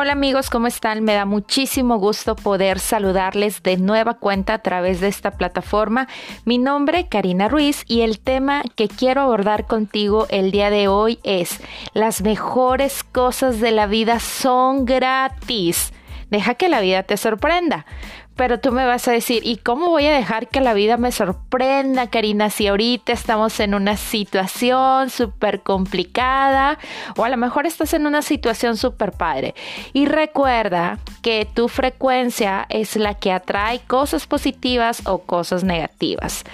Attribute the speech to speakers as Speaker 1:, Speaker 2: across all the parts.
Speaker 1: Hola amigos, ¿cómo están? Me da muchísimo gusto poder saludarles de nueva cuenta a través de esta plataforma. Mi nombre, Karina Ruiz, y el tema que quiero abordar contigo el día de hoy es las mejores cosas de la vida son gratis. Deja que la vida te sorprenda. Pero tú me vas a decir, ¿y cómo voy a dejar que la vida me sorprenda, Karina, si ahorita estamos en una situación súper complicada o a lo mejor estás en una situación súper padre? Y recuerda que tu frecuencia es la que atrae cosas positivas o cosas negativas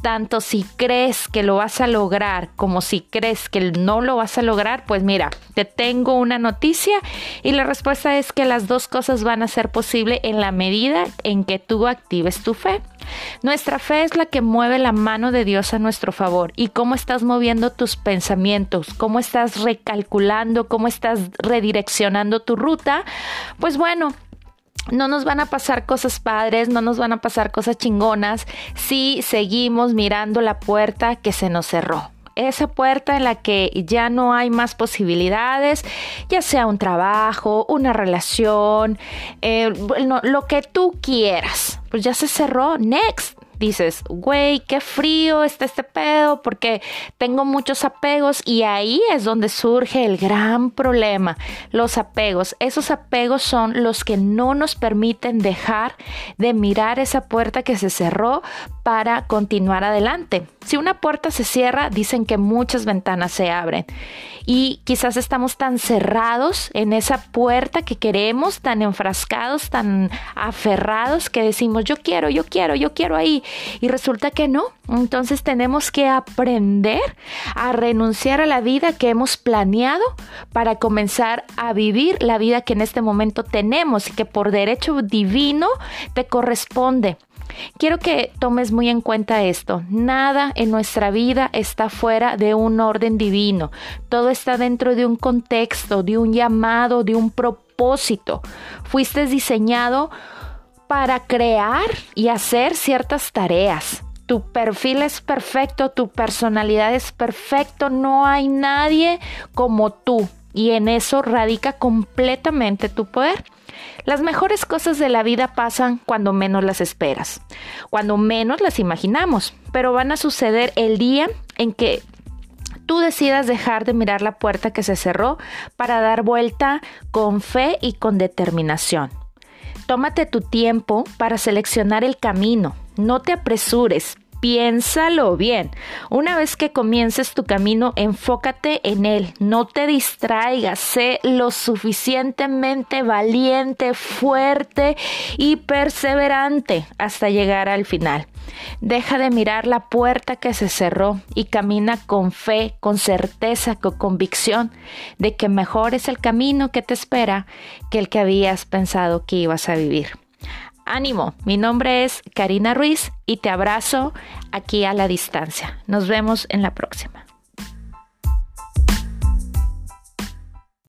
Speaker 1: tanto si crees que lo vas a lograr como si crees que no lo vas a lograr, pues mira, te tengo una noticia y la respuesta es que las dos cosas van a ser posible en la medida en que tú actives tu fe. Nuestra fe es la que mueve la mano de Dios a nuestro favor. Y cómo estás moviendo tus pensamientos, cómo estás recalculando, cómo estás redireccionando tu ruta, pues bueno, no nos van a pasar cosas padres, no nos van a pasar cosas chingonas si seguimos mirando la puerta que se nos cerró. Esa puerta en la que ya no hay más posibilidades, ya sea un trabajo, una relación, eh, lo que tú quieras, pues ya se cerró. Next, dices, güey, qué frío está este pedo porque tengo muchos apegos y ahí es donde surge el gran problema, los apegos. Esos apegos son los que no nos permiten dejar de mirar esa puerta que se cerró para continuar adelante. Si una puerta se cierra, dicen que muchas ventanas se abren y quizás estamos tan cerrados en esa puerta que queremos, tan enfrascados, tan aferrados que decimos yo quiero, yo quiero, yo quiero ahí y resulta que no. Entonces tenemos que aprender a renunciar a la vida que hemos planeado para comenzar a vivir la vida que en este momento tenemos y que por derecho divino te corresponde. Quiero que tomes muy en cuenta esto. Nada en nuestra vida está fuera de un orden divino. Todo está dentro de un contexto, de un llamado, de un propósito. Fuiste diseñado para crear y hacer ciertas tareas. Tu perfil es perfecto, tu personalidad es perfecto, no hay nadie como tú y en eso radica completamente tu poder. Las mejores cosas de la vida pasan cuando menos las esperas, cuando menos las imaginamos, pero van a suceder el día en que tú decidas dejar de mirar la puerta que se cerró para dar vuelta con fe y con determinación. Tómate tu tiempo para seleccionar el camino. No te apresures. Piénsalo bien. Una vez que comiences tu camino, enfócate en él. No te distraigas. Sé lo suficientemente valiente, fuerte y perseverante hasta llegar al final. Deja de mirar la puerta que se cerró y camina con fe, con certeza, con convicción de que mejor es el camino que te espera que el que habías pensado que ibas a vivir. Ánimo, mi nombre es Karina Ruiz y te abrazo aquí a la distancia. Nos vemos en la próxima.